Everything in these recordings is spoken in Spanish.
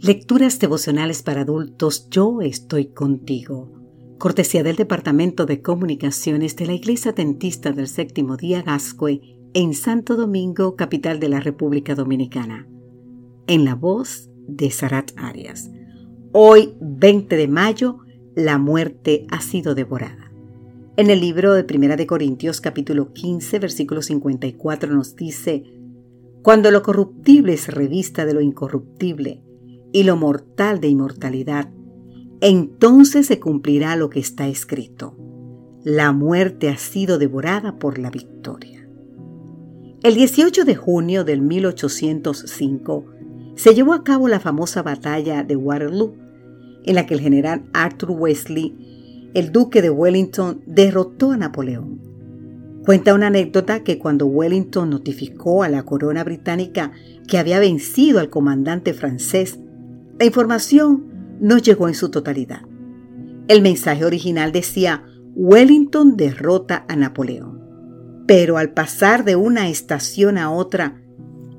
Lecturas devocionales para adultos Yo estoy contigo. Cortesía del Departamento de Comunicaciones de la Iglesia Dentista del Séptimo Día Gascue en Santo Domingo, capital de la República Dominicana. En la voz de Sarat Arias. Hoy, 20 de mayo, la muerte ha sido devorada. En el libro de Primera de Corintios capítulo 15 versículo 54 nos dice, Cuando lo corruptible es revista de lo incorruptible, y lo mortal de inmortalidad, entonces se cumplirá lo que está escrito. La muerte ha sido devorada por la victoria. El 18 de junio del 1805 se llevó a cabo la famosa batalla de Waterloo, en la que el general Arthur Wesley, el duque de Wellington, derrotó a Napoleón. Cuenta una anécdota que cuando Wellington notificó a la corona británica que había vencido al comandante francés, la información no llegó en su totalidad. El mensaje original decía Wellington derrota a Napoleón. Pero al pasar de una estación a otra,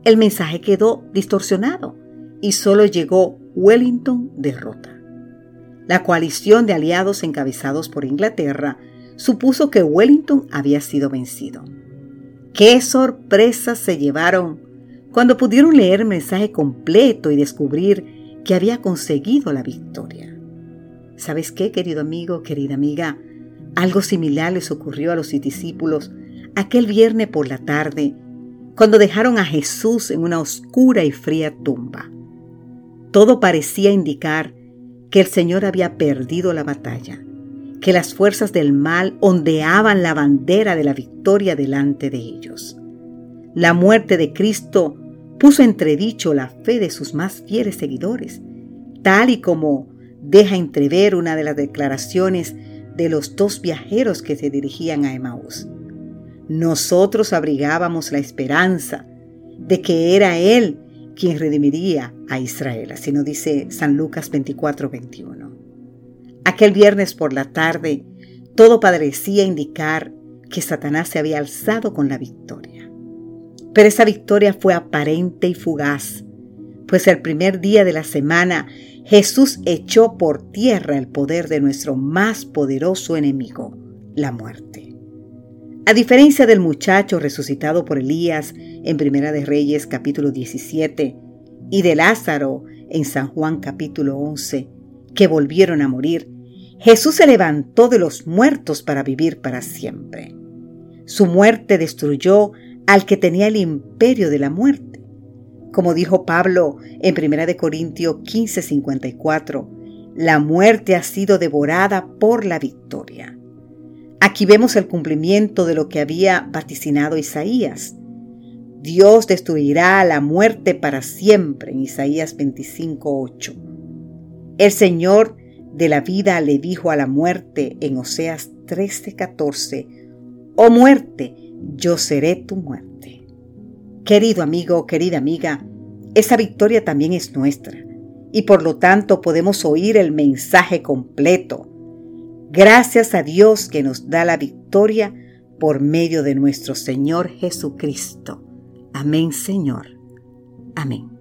el mensaje quedó distorsionado y solo llegó Wellington derrota. La coalición de aliados encabezados por Inglaterra supuso que Wellington había sido vencido. ¡Qué sorpresas se llevaron cuando pudieron leer el mensaje completo y descubrir que había conseguido la victoria. ¿Sabes qué, querido amigo, querida amiga? Algo similar les ocurrió a los discípulos aquel viernes por la tarde, cuando dejaron a Jesús en una oscura y fría tumba. Todo parecía indicar que el Señor había perdido la batalla, que las fuerzas del mal ondeaban la bandera de la victoria delante de ellos. La muerte de Cristo puso entredicho la fe de sus más fieles seguidores, tal y como deja entrever una de las declaraciones de los dos viajeros que se dirigían a Emaús. Nosotros abrigábamos la esperanza de que era Él quien redimiría a Israel, así nos dice San Lucas 24, 21. Aquel viernes por la tarde, todo parecía indicar que Satanás se había alzado con la victoria. Pero esa victoria fue aparente y fugaz, pues el primer día de la semana Jesús echó por tierra el poder de nuestro más poderoso enemigo, la muerte. A diferencia del muchacho resucitado por Elías en Primera de Reyes capítulo 17 y de Lázaro en San Juan capítulo 11, que volvieron a morir, Jesús se levantó de los muertos para vivir para siempre. Su muerte destruyó al que tenía el imperio de la muerte. Como dijo Pablo en 1 Corintios 15:54, la muerte ha sido devorada por la victoria. Aquí vemos el cumplimiento de lo que había vaticinado Isaías. Dios destruirá la muerte para siempre en Isaías 25:8. El Señor de la vida le dijo a la muerte en Oseas 13:14, Oh muerte, yo seré tu muerte. Querido amigo, querida amiga, esa victoria también es nuestra y por lo tanto podemos oír el mensaje completo. Gracias a Dios que nos da la victoria por medio de nuestro Señor Jesucristo. Amén, Señor. Amén.